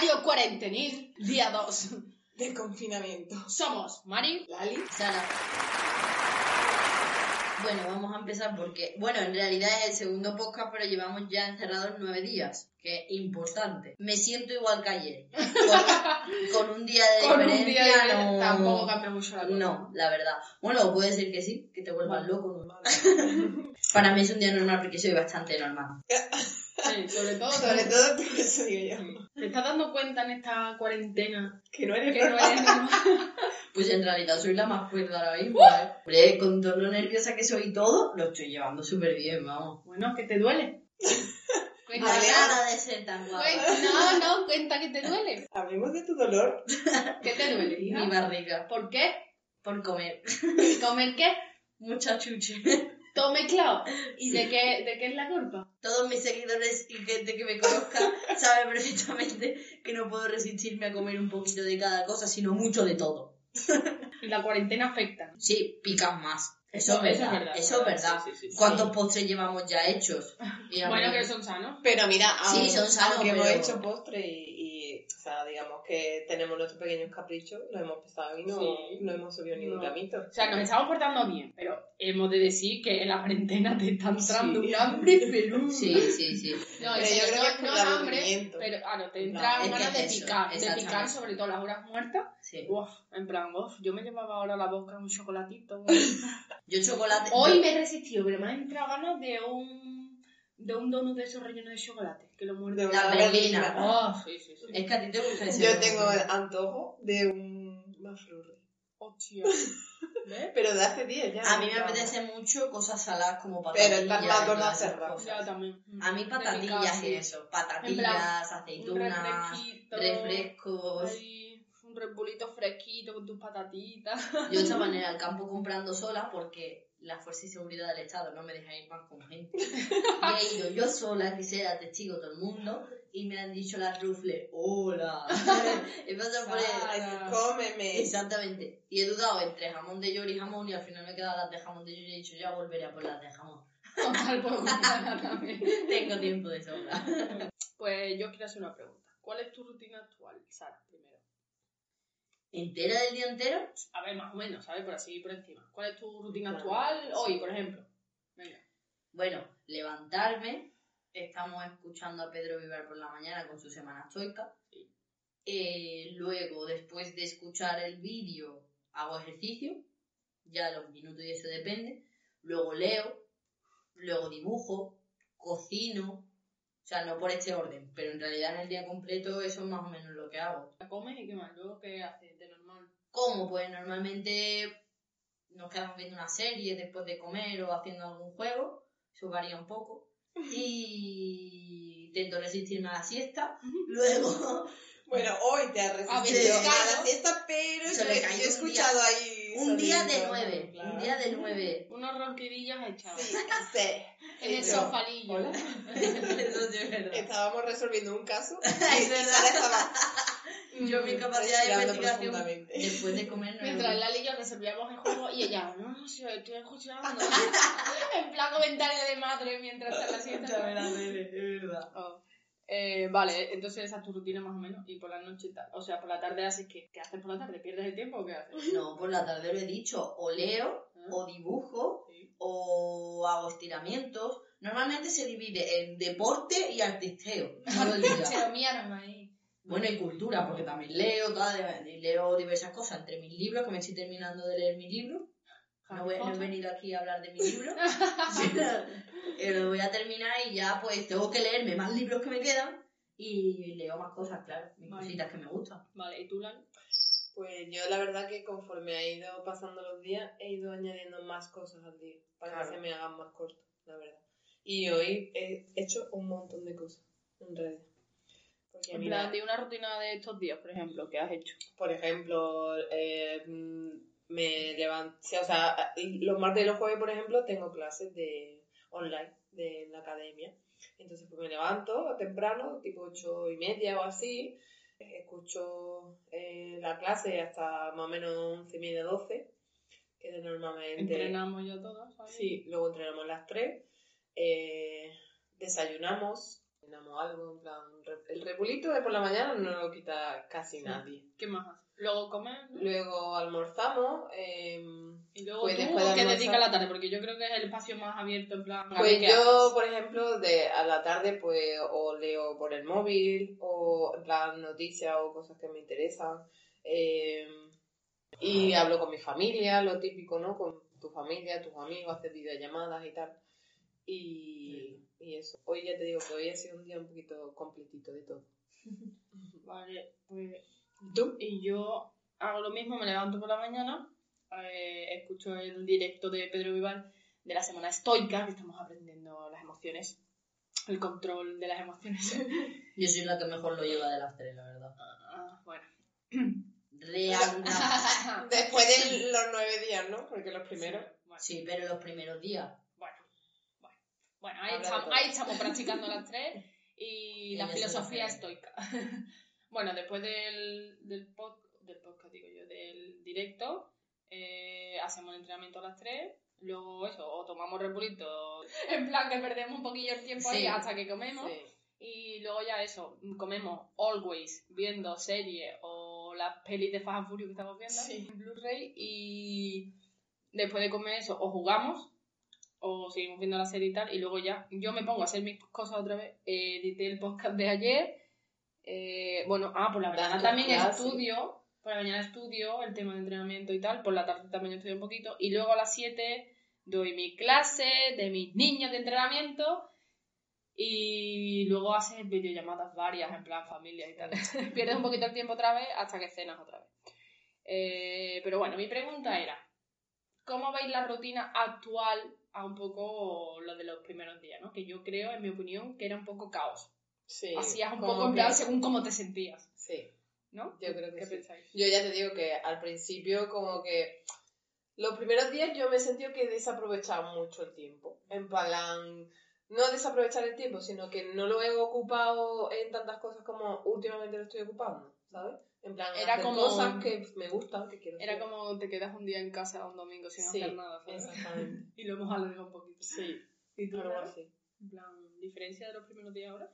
Diario cuarentenil, día 2. De confinamiento. Somos Mari, Lali. Sara. Bueno, vamos a empezar porque, bueno, en realidad es el segundo podcast, pero llevamos ya encerrados nueve días, que es importante. Me siento igual que ayer. Con, con un día de con un diferencia día de- no... tampoco cambia mucho la cosa. No, la verdad. Bueno, puede ser que sí, que te vuelvas loco. Para mí es un día normal porque soy bastante normal. Sí, sobre todo, Sobre todo por eso digo yo. ¿Te estás dando cuenta en esta cuarentena Que no eres que no eres normal? Pues en realidad soy la más cuerda ahora mismo, ¿eh? Hombre, con todo lo nerviosa que soy y todo, lo estoy llevando súper bien, vamos. Bueno, ¿qué te duele? Cuenta, Vale. Nada de ser tan guapa. cuenta- no, no, cuenta que te duele. Hablemos de tu dolor. ¿Qué te duele, hija? Mi barriga. ¿Por qué? Por comer. ¿Comer qué? Mucha chuche. Todo mezclado. ¿Y de qué, de qué es la culpa? Todos mis seguidores y gente que me conozca sabe perfectamente que no puedo resistirme a comer un poquito de cada cosa, sino mucho de todo. Y la cuarentena afecta. ¿no? Sí, picas más. Eso, Eso- es eso es verdad. verdad, Eso es verdad, sí, sí, sí. ¿Cuántos postres llevamos ya hechos? Bueno, mí- que son sanos. Pero mira, Sí, aun- son sanos, aunque hemos pero- hecho postre y, y, o sea, digamos que tenemos nuestros pequeños caprichos, los hemos pesado y no, Sí. no hemos subido ningún No. camito. O sea, nos estamos portando bien, pero hemos de decir que en la cuarentena te está entrando Sí. un hambre, pero... Sí, sí, sí. No, Pero yo creo que es no, no hambre, pero te No, entra es que ganas de es eso, picar, de picar sobre todo las horas muertas. sí. Uf, en plan, uf, yo me llevaba ahora a la boca un chocolatito. Yo chocolate. Hoy me he resistido, pero me han entrado ganas de un de un donut de esos rellenos de chocolate, que lo muerde. De La berlina. Oh, sí, sí, sí. Es que a ti te gusta ese. Yo tengo el antojo de un maflurri. Hostia. ¿Ves? Pero de hace días ya. A mí me apetece mucho cosas saladas como patatillas. Pero estás y más con todas las esas cerradas. Ya también. A mí patatillas y eso. Patatillas, aceitunas, refrescos. Ahí, un repulito fresquito con tus patatitas. Yo estaba en el campo comprando sola porque la fuerza y seguridad del Estado no me deja ir más con gente. Y he ido yo sola, que sea testigo todo el mundo, y me han dicho las rufles, hola. he pasado por el-. Cómeme. Exactamente. Y he dudado entre jamón de york y jamón y al final me he quedado las de jamón de york y he dicho ya volveré a por las de jamón. Tengo tiempo de sobra. Pues yo quiero hacer una pregunta. ¿Cuál es tu rutina actual, Sara? ¿Entera del día entero? A ver, más o menos, ¿sabes? Por así, por encima. ¿Cuál es tu rutina actual hoy, por ejemplo? Venga. Bueno, levantarme. Estamos escuchando a Pedro Vivar por la mañana con su semana estoica. Sí. Eh, luego, después de escuchar el vídeo, hago ejercicio. Ya los minutos y eso depende. Luego leo. Luego dibujo. Cocino. O sea, no por este orden, pero en realidad en el día completo eso es más o menos lo que hago. ¿Comes y qué más? ¿Luego qué haces? ¿Cómo? Pues normalmente nos quedamos viendo una serie después de comer o haciendo algún juego. Eso varía un poco. Y intento resistirme a la siesta. Luego, Bueno, hoy te has A ver, resistido a claro. la siesta, pero yo, he- escuchado ahí. un día de nueve. claro. Un día de nueve. Unos ronquidillos echados. Sí, sí. En el Sí, sofalillo. Estábamos resolviendo un caso. Es verdad. Estaba Yo mi capacidad de investigación profundamente. después de comer no Mientras. Lali y yo resolvíamos el juego y ella, no, no, sí, estoy escuchando. en plan comentario de madre mientras está la siesta. Es verdad. Oh. Eh, vale, entonces esa es tu rutina más o menos. Y por la noche, o sea, por la tarde haces qué? ¿Qué haces por la tarde? ¿Pierdes el tiempo o qué haces? No, por la tarde lo he dicho. O leo, Ah, o dibujo, sí. o hago estiramientos. Normalmente se divide en deporte y artisteo. Todo el día. Se lo miaron ahí. Bueno, y cultura, porque también leo, toda- y leo diversas cosas entre mis libros, que me estoy terminando de leer mi libro. No, voy- no he venido aquí a hablar de mi libro. Eh, lo voy a terminar y ya pues tengo que leerme más libros que me quedan y leo más cosas, claro, mis Vale. cositas que me gustan. Vale, ¿y tú, Lali? Pues yo la verdad que conforme ha ido pasando los días he ido añadiendo más cosas al día para Claro. que se me hagan más cortos, la verdad. Y hoy he hecho un montón de cosas, en realidad. Porque En mira, plan, de una rutina de estos días, por ejemplo, ¿qué has hecho? por ejemplo, eh, me levanto, o sea, los martes y los jueves, por ejemplo, tengo clases de online de la academia. Entonces, pues me levanto temprano, tipo ocho y media o así, escucho eh, la clase hasta más o menos once y media, doce, que normalmente... Entrenamos ya todas. Sí, luego entrenamos las tres, eh, desayunamos, cenamos algo, en plan, el repulito de por la mañana no lo quita casi nadie. ¿Qué más haces? Luego comes, ¿no? Luego almorzamos, eh, Y luego Pues tú, después de ¿qué almorzar- dedicas la tarde? Porque yo creo que es el espacio más abierto, en plan... Pues qué yo, haces. por ejemplo, de a la tarde, pues, o leo por el móvil, o en plan noticias o cosas que me interesan. eh, y hablo con mi familia, lo típico, ¿no? Con tu familia, tus amigos, hacer videollamadas y tal. Y, y eso. Hoy ya te digo que hoy ha sido un día un poquito completito de todo. Vale, pues... ¿Tú? Y yo hago lo mismo, me levanto por la mañana, eh, escucho el directo de Pedro Vival de la semana estoica, que estamos aprendiendo las emociones, el control de las emociones. Yo soy la que mejor lo lleva de las tres, la verdad. Ah, bueno. Real. Después de los nueve días, ¿no? Porque los primeros. Bueno, Sí, pero los primeros días. Bueno, ahí estamos, ahí estamos practicando las tres y Y la filosofía estoica. bueno, después del, del, pod- del podcast, digo yo, del directo, eh, hacemos el entrenamiento a las tres. Luego eso, o tomamos repulito, en plan que perdemos un poquillo el tiempo ahí hasta que comemos. Sí. Y luego ya eso, comemos always viendo series o las pelis de Fast and Furious que estamos viendo Sí. en Blu-ray y después de comer eso o jugamos o seguimos viendo la serie y tal y luego ya yo me pongo a hacer mis cosas otra vez. Eh, edité el podcast de ayer. eh, bueno, ah, por la mañana también estudio. Por la mañana estudio el tema de entrenamiento y tal. Por la tarde también estudio un poquito. Y luego a las 7 doy mi clase de mis niños de entrenamiento. Y luego haces videollamadas varias, en plan familia y tal. Pierdes un poquito el tiempo otra vez hasta que cenas otra vez. Eh, pero bueno, mi pregunta era, ¿cómo veis la rutina actual a un poco lo de los primeros días? ¿no? Que yo creo, en mi opinión, que era un poco caos. Sí. Hacías un poco que- según cómo te sentías, Sí. ¿no? Yo creo que ¿Qué sí. pensáis? Yo ya te digo que al principio como que los primeros días yo me he sentido que he desaprovechado mucho el tiempo. En plan, no desaprovechar el tiempo, sino que no lo he ocupado en tantas cosas como últimamente lo estoy ocupando, ¿sabes? En plan, Era hacer como- cosas que me gustan, que quiero Era hacer. como te quedas un día en casa un domingo sin Sí, hacer nada, ¿sabes? Exactamente. Y lo hemos alargado un poquito. Sí, ¿Y tú, algo así. En plan, ¿diferencia de los primeros días ahora?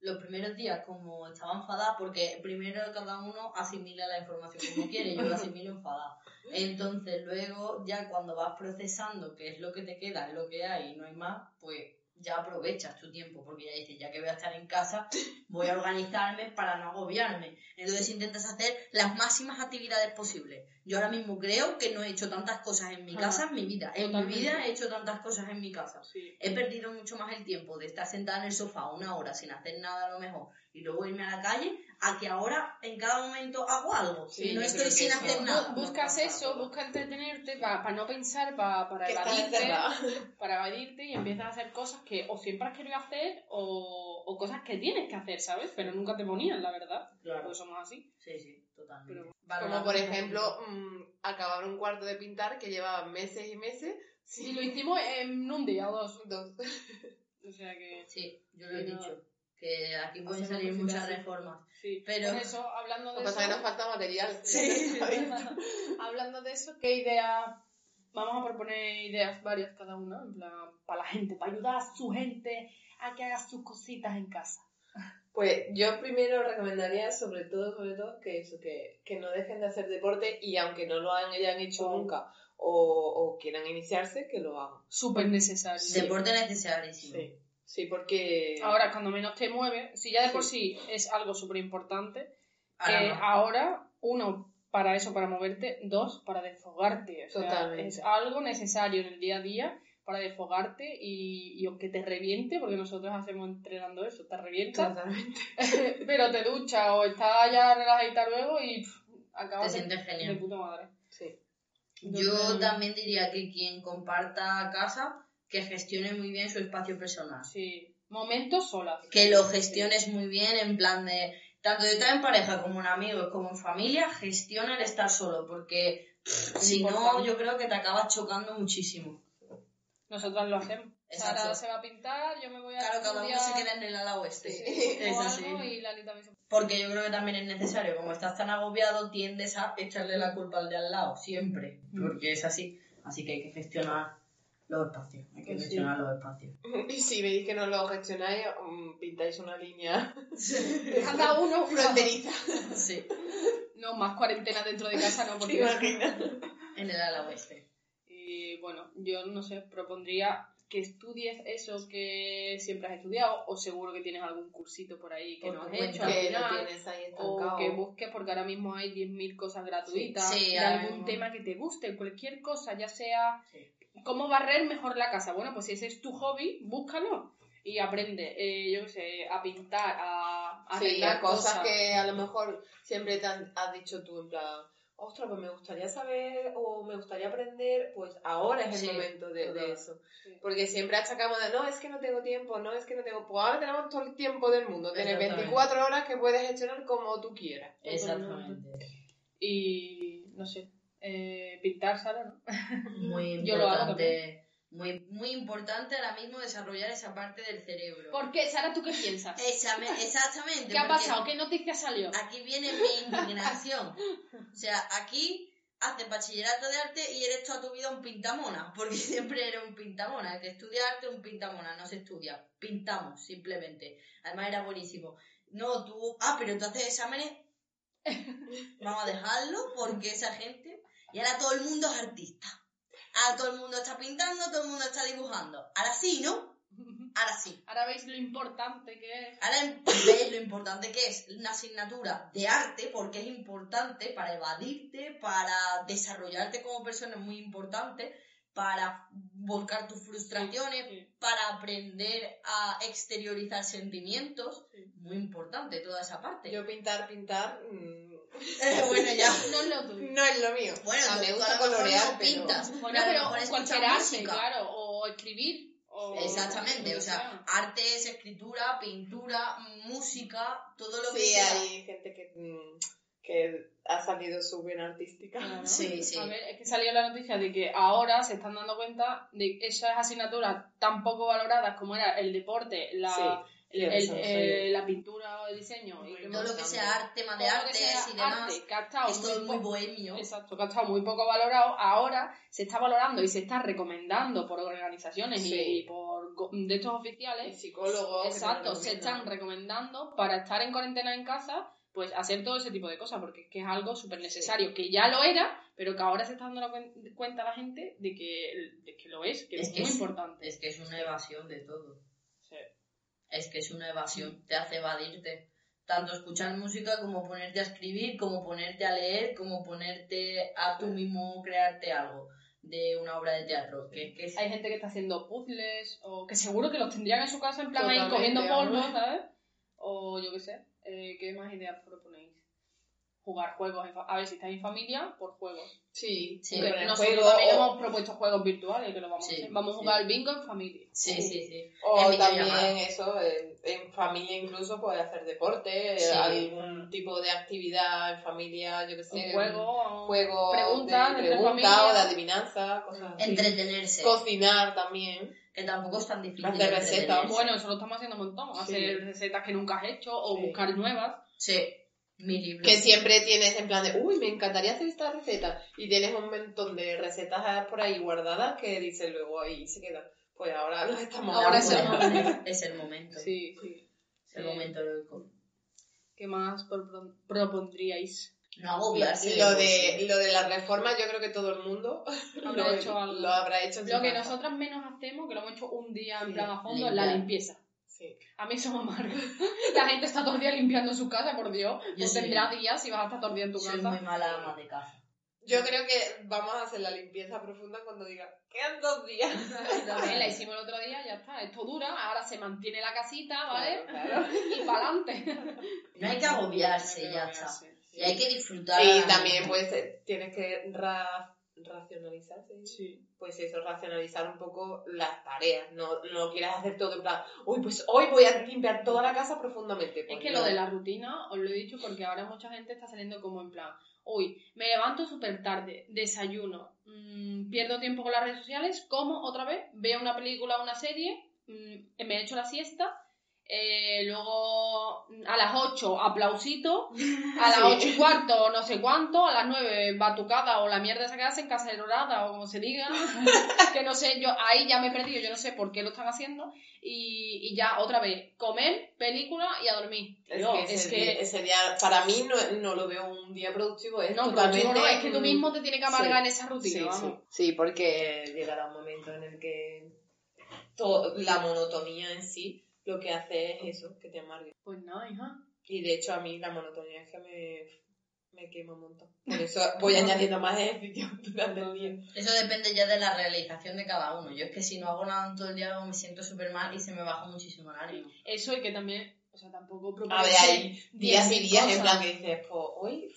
Los primeros días, como estaba enfadada, porque primero cada uno asimila la información como quiere, yo la asimilo enfadada. Entonces, luego, ya cuando vas procesando qué es lo que te queda, es lo que hay y no hay más, pues ya aprovechas tu tiempo, porque ya dices, ya que voy a estar en casa, voy a organizarme para no agobiarme. Entonces intentas hacer las máximas actividades posibles. Yo ahora mismo creo que no he hecho tantas cosas en mi Ajá. casa en mi vida. En mi vida he hecho tantas cosas en mi casa. Sí. He perdido mucho más el tiempo de estar sentada en el sofá una hora sin hacer nada a lo mejor y luego irme a la calle a que ahora en cada momento hago algo Sí, y no estoy sin eso- hacer nada. buscas eso, busca entretenerte para no pensar, pa- para estás evadirte, para evadirte y empiezas a hacer cosas que o siempre has querido hacer o, o cosas que tienes que hacer, ¿sabes? Pero nunca te ponían, la verdad, Claro. porque somos así. Sí, sí, totalmente. Pero- Como por ejemplo, mm, acabar un cuarto de pintar que llevaba meses y meses. Y lo hicimos en un día o dos. Dos. O sea que, Sí, yo lo he dicho. Que aquí pueden Hacemos salir muchas así. reformas. sí. Pero- Pues eso, hablando Lo de que pasa es que eso, nos falta material. Sí. hablando de eso, ¿qué idea? Vamos a proponer ideas varias cada una, en plan, para la gente, para ayudar a su gente a que haga sus cositas en casa. Pues yo primero recomendaría sobre todo, sobre todo, que eso, que, que no dejen de hacer deporte y aunque no lo hayan hecho Oh. nunca o, o quieran iniciarse, que lo hagan. Súper necesario. Deporte necesarísimo. Sí, sí, porque... Ahora, cuando menos te mueves, si ya de por sí es algo súper importante, Ahora que no. ahora, uno, para eso, para moverte, dos, para desfogarte. O sea, Totalmente. es algo necesario en el día a día para desfogarte y, y aunque te reviente, porque nosotros hacemos entrenando eso, te revienta, Totalmente. pero te ducha o estás ya relajadita luego y pff, Te acabas de, sientes de genial. puta madre. Sí. Yo también diría que quien comparta casa, que gestione muy bien su espacio personal. Sí, momentos solas. que lo gestiones muy bien en plan de tanto de estar en pareja como en amigos como en familia gestiona el estar solo porque pff, si no yo creo que te acabas chocando muchísimo Nosotras lo hacemos. Exacto. Sara se va a pintar, yo me voy a claro cada uno se queda en el ala oeste Sí. es así algo y Lali también se porque yo creo que también es necesario como estás tan agobiado tiendes a echarle la culpa al de al lado siempre Mm. porque es así así que hay que gestionar Los espacios, hay que sí. gestionar los espacios. Y si veis que no lo gestionáis, mm, pintáis una línea Cada uno fronteriza. Sí, No, más cuarentena dentro de casa, no, ¿Te porque... en el ala oeste. Y bueno, yo no sé, propondría que estudies eso que siempre has estudiado, o seguro que tienes algún cursito por ahí que no has hecho al Que lo final, tienes ahí o estancado. que busques, porque ahora mismo hay 10.000 cosas gratuitas, Sí, de algún tema que te guste, cualquier cosa, ya sea Sí. Cómo barrer mejor la casa. Bueno, pues si ese es tu hobby, búscalo y aprende, eh, yo qué sé, a pintar, a, a Sí, a cosas que a lo mejor siempre te han, has dicho tú en plan, ostras, pues me gustaría saber o me gustaría aprender, pues ahora es el Sí, momento de, eso. Sí. Porque siempre achacamos de, no, es que no tengo tiempo, no, es que no tengo... Pues ahora tenemos todo el tiempo del mundo, tienes Exactamente. 24 horas que puedes gestionar como tú quieras. Exactamente. Y no sé, eh, pintar, Sara, ¿no? Muy Yo lo hago importante. Muy, muy importante ahora mismo desarrollar esa parte del cerebro. ¿Por qué, Sara, tú qué piensas? Esa- exactamente. ¿Qué ha pasado? ¿Qué noticia salió? Aquí viene mi indignación. O sea, aquí haces bachillerato de arte y eres toda tu vida un pintamona, porque siempre eres un pintamona. El que estudia arte es un pintamona, no se estudia. Pintamos, simplemente. Además era buenísimo. No, tú... Ah, pero tú haces exámenes... Vamos a dejarlo porque esa gente... Y ahora todo el mundo es artista. Ahora todo el mundo está pintando, todo el mundo está dibujando. Ahora sí, ¿no? Ahora sí. Ahora veis lo importante que es. Ahora ves lo importante que es una asignatura de arte, porque es importante para evadirte, para desarrollarte como persona, es muy importante, para volcar tus frustraciones, Sí. para aprender a exteriorizar sentimientos. Sí. Muy importante toda esa parte. Yo pintar, pintar, mm, bueno, ya. No es lo tuyo. no es lo mío. Bueno, a mí me gusta colorear, no pero- pintas, Bueno, lo pero mejor cualquier arte, música. claro, o escribir. O Exactamente, o sea, arte es escritura, pintura, música, todo lo que Sí, sea. hay gente que, mm, que ha salido su vena artística. Claro. Sí, sí. A ver, es que salió la noticia de que ahora se están dando cuenta de que esas asignaturas tan poco valoradas como era el deporte, la, Sí, el- eh, la pintura o el diseño, y Muy Todo lo que sea arte, tema de artes y demás. arte, que ha estado Es muy bohemio. Exacto, que ha estado muy poco valorado, ahora se está valorando y se está recomendando por organizaciones Sí. y por de estos Y oficiales. psicólogos. Exacto, se están recomendando para estar en cuarentena en casa, pues hacer todo ese tipo de cosas, porque es que es algo súper necesario, que ya lo era, pero que ahora se está dando la cuen- cuenta la gente de que, de que lo es, que es, Es que muy es- importante. Es que es una evasión de todo. Es que es una evasión. Te hace evadirte. Tanto escuchar música como ponerte a escribir, como ponerte a leer, como ponerte a tú mismo crearte algo de una obra de teatro. Que es que es- Hay gente que está haciendo puzzles, o que seguro que los tendrían en su casa en plan ahí Totalmente, cogiendo polvo, vamos. ¿sabes? O yo qué sé, eh, ¿qué más ideas proponéis? Jugar juegos, en fa- a ver si estáis en familia, por juegos. Sí, Sí, poner nosotros juego, también o, hemos propuesto juegos virtuales que lo vamos Sí, a hacer. Vamos a jugar al bingo en familia. Sí, sí, sí. o en también eso, en, en familia incluso puede hacer deporte, Sí. algún tipo de actividad en familia, yo que sé, Un juego, un juego preguntas de entre pregunta familia. o de adivinanza, cosas así. Entretenerse. Cocinar también. Que tampoco es tan difícil. Hacer recetas. Bueno, eso lo estamos haciendo un montón. Sí. Hacer recetas que nunca has hecho o Sí. buscar nuevas. Sí. Mi libro. Que siempre tienes en plan de, uy, me encantaría hacer esta receta. Y tienes un montón de recetas por ahí guardadas que dices luego ahí se quedan. Pues ahora las estamos Ahora es el momento. Es el momento. Sí, sí. Es el Sí. momento heroico. ¿Qué más propon- propondríais? No agobiarse. Lo de, lo de la reforma, yo creo que todo el mundo Habrá lo, hecho algo. lo habrá hecho Lo que casa. nosotras menos hacemos, que lo hemos hecho un día en Sí, plan a fondo, es la limpieza. Sí. A mí eso me amarga. La gente está todo el día limpiando su casa, por Dios. Yo No sí. tendrá días si vas a estar todo el día en tu Soy casa. muy mala ama de casa. Yo creo que vamos a hacer la limpieza profunda cuando diga, quedan dos días. También la hicimos el otro día, ya está. Esto dura, ahora se mantiene la casita, ¿vale? Claro, claro. Y para adelante. No hay que agobiarse, ya está. Y hay que disfrutar. Y también, pues, eh, tienes que ra- racionalizar, ¿sí? Sí. pues eso, racionalizar un poco las tareas. No, no quieras hacer todo en plan, uy, pues hoy voy a limpiar toda la casa profundamente. Es que no. lo de la rutina, os lo he dicho porque ahora mucha gente está saliendo como en plan, uy, me levanto súper tarde, desayuno, mm, pierdo tiempo con las redes sociales, como otra vez, veo una película o una serie, mm, me echo la siesta, eh, luego a las 8 aplausito, a las 8 y cuarto no sé cuánto, a las 9 batucada o la mierda esa que hacen, cacerolada o como se diga, que no sé, yo ahí ya me he perdido, yo no sé por qué lo están haciendo, y, y ya otra vez, comer, película y a dormir. Es que, ese, Día, ese día, para mí, no, no lo veo un día productivo. Es no, totalmente, no, es que tú mismo te tienes que amargar sí, en esa rutina, Sí, vamos. sí. Sí, porque llegará un momento en el que to- la monotonía en sí lo que hace es eso, que te amargue. Pues nada, hija. Y de hecho a mí la monotonía es que me, me quema un montón. Por eso voy añadiendo más ejercicio durante el día. Eso depende ya de la realización de cada uno. Yo es que si no hago nada en todo el día me siento súper mal y se me baja muchísimo el ánimo. Eso y que también, o sea, tampoco A ver, hay días y 10.000 días en plan que dices, pues hoy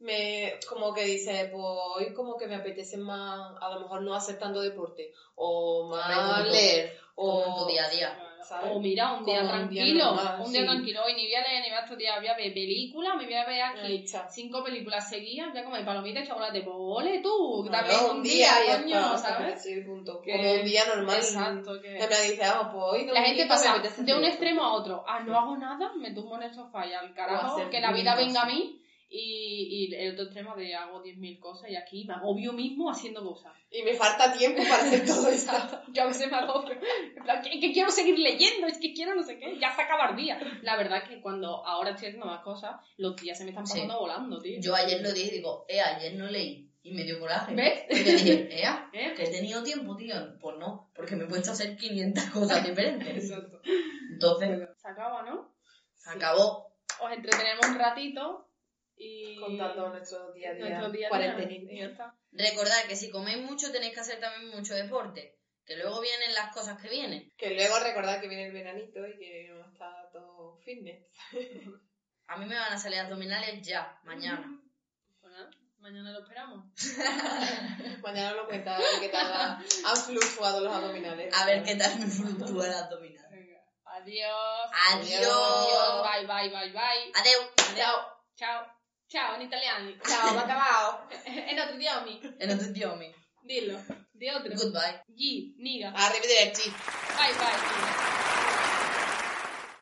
me como que dices, pues hoy como que me apetece más, a lo mejor no hacer tanto deporte, o más leer, en o tu día a día. ¿sabes? O mira, un día Como un día tranquilo, normal, un día sí. tranquilo, hoy ni voy a leer ni voy a estudiar, voy a ver películas, me voy a ver aquí cinco películas seguidas, voy a comer palomitas y chocolate, pues ole tú, No, también no, un día, y ya coño, está, ¿sabes? Sí, punto. Que- Como un día normal. Exacto, que... Plan dices, ah, pues hoy La gente pasa me apetece de un extremo a otro. Ah, no hago nada, me tumbo en el sofá y al carajo, que la vida venga a mí. Y, y el otro extremo de hago 10.000 cosas y aquí me agobio mismo haciendo cosas. esto. Y me falta tiempo para hacer todo eso. Yo a veces me agobio. En plan, que, que quiero seguir leyendo, es que quiero no sé qué, ya se acaba el día. La verdad es que cuando ahora estoy haciendo más cosas, los días se me están pasando Sí. volando, tío. Yo ayer lo dije y digo, eh, ayer no leí. Y me dio coraje. ¿Ves? Porque dije, ea, ¿Eh? que he tenido tiempo, tío. Pues no, porque me he puesto a hacer 500 cosas diferentes. Exacto. Entonces, Se acaba, ¿no? se acabó. Os entretenemos un ratito y... Contando nuestro día a día, nuestro día a día. Recordad que si coméis mucho tenéis que hacer también mucho deporte. Que luego vienen las cosas que vienen. Que luego recordad que viene el veranito y que no está todo fitness. A mí me van a salir abdominales ya, mañana. Pues nada, mañana lo esperamos. Mañana lo cuenta a ver qué tal ha- han fluctuado los abdominales. A ver qué tal me fluctúa el abdominal. Adiós. Adiós. Adiós. Bye, bye, bye, bye. Adeu. Ciao. Ciao in italiano. Ciao, macamao. È in altri idiomi. E noto ti diomi. Dillo. Di altro. Goodbye. Ghi, niga. Arrivederci. Bye bye.